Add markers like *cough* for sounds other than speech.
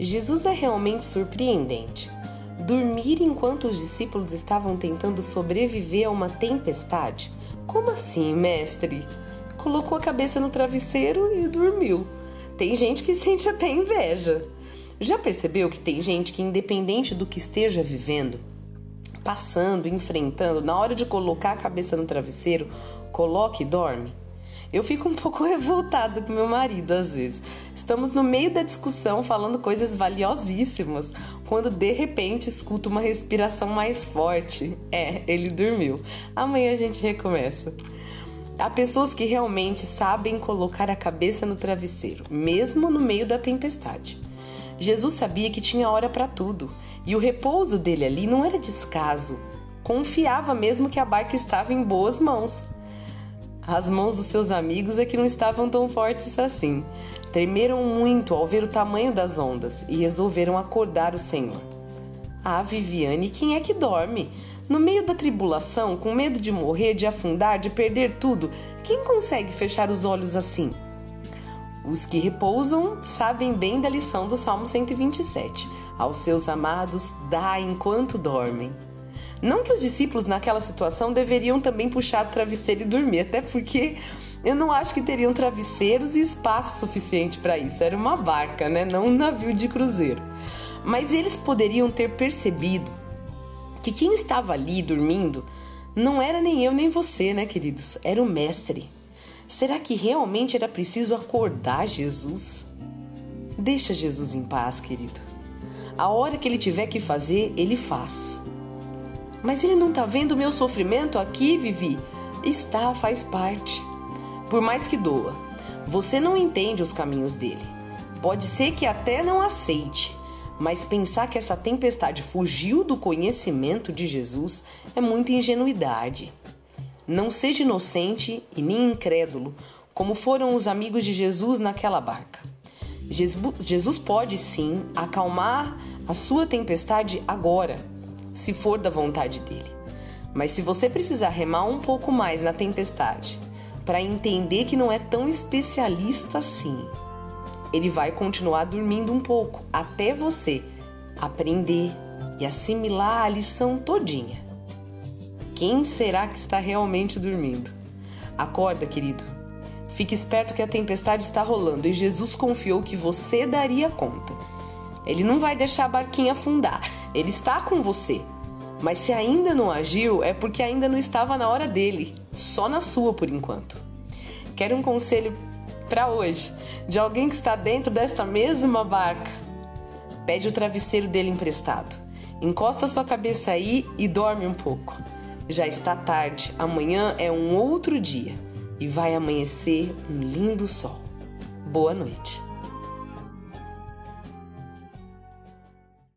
Jesus é realmente surpreendente. Dormir enquanto os discípulos estavam tentando sobreviver a uma tempestade? Como assim, mestre? Colocou a cabeça no travesseiro e dormiu. Tem gente que *laughs* sente até inveja. Já percebeu que tem gente que, independente do que esteja vivendo, passando, enfrentando, na hora de colocar a cabeça no travesseiro, coloca e dorme? Eu fico um *laughs* pouco revoltada com meu marido às vezes. Estamos no meio da discussão falando coisas valiosíssimas, quando de repente escuto uma respiração mais forte. É, ele dormiu. Amanhã a gente recomeça. Há pessoas que realmente sabem colocar a cabeça no travesseiro, mesmo no meio da tempestade. Jesus sabia que tinha hora para tudo, e o repouso dele ali não era descaso. Confiava mesmo que a barca estava em boas mãos. As mãos dos seus amigos é que não estavam tão fortes assim. Tremeram muito ao ver o tamanho das ondas e resolveram acordar o Senhor. Ah, Viviane, quem é que dorme? No meio da tribulação, com medo de morrer, de afundar, de perder tudo, quem consegue fechar os olhos assim? Os que repousam sabem bem da lição do Salmo 127. Aos seus amados dá enquanto dormem. Não que os discípulos naquela situação deveriam também puxar o travesseiro e dormir, até porque eu não acho que teriam travesseiros e espaço suficiente para isso. Era uma barca, né? Não um navio de cruzeiro. Mas eles poderiam ter percebido que quem estava ali dormindo não era nem eu nem você, né, queridos? Era o Mestre. Será que realmente era preciso acordar Jesus? Deixa Jesus em paz, querido. A hora que ele tiver que fazer, ele faz. Mas ele não está vendo o meu sofrimento aqui, Vivi? Está, faz parte. Por mais que doa, você não entende os caminhos dele. Pode ser que até não aceite, mas pensar que essa tempestade fugiu do conhecimento de Jesus é muita ingenuidade. Não seja inocente e nem incrédulo, como foram os amigos de Jesus naquela barca. Jesus pode sim acalmar a sua tempestade agora, se for da vontade dele. Mas se você precisar remar um pouco mais na tempestade para entender que não é tão especialista assim, ele vai continuar dormindo um pouco até você aprender e assimilar a lição todinha. Quem será que está realmente dormindo? Acorda, querido. Fique esperto que a tempestade está rolando e Jesus confiou que você daria conta. Ele não vai deixar a barquinha afundar, ele está com você. Mas se ainda não agiu, é porque ainda não estava na hora dele, só na sua por enquanto. Quero um conselho para hoje, de alguém que está dentro desta mesma barca. Pede o travesseiro dele emprestado. Encosta sua cabeça aí e dorme um pouco. Já está tarde, amanhã é um outro dia e vai amanhecer um lindo sol. Boa noite.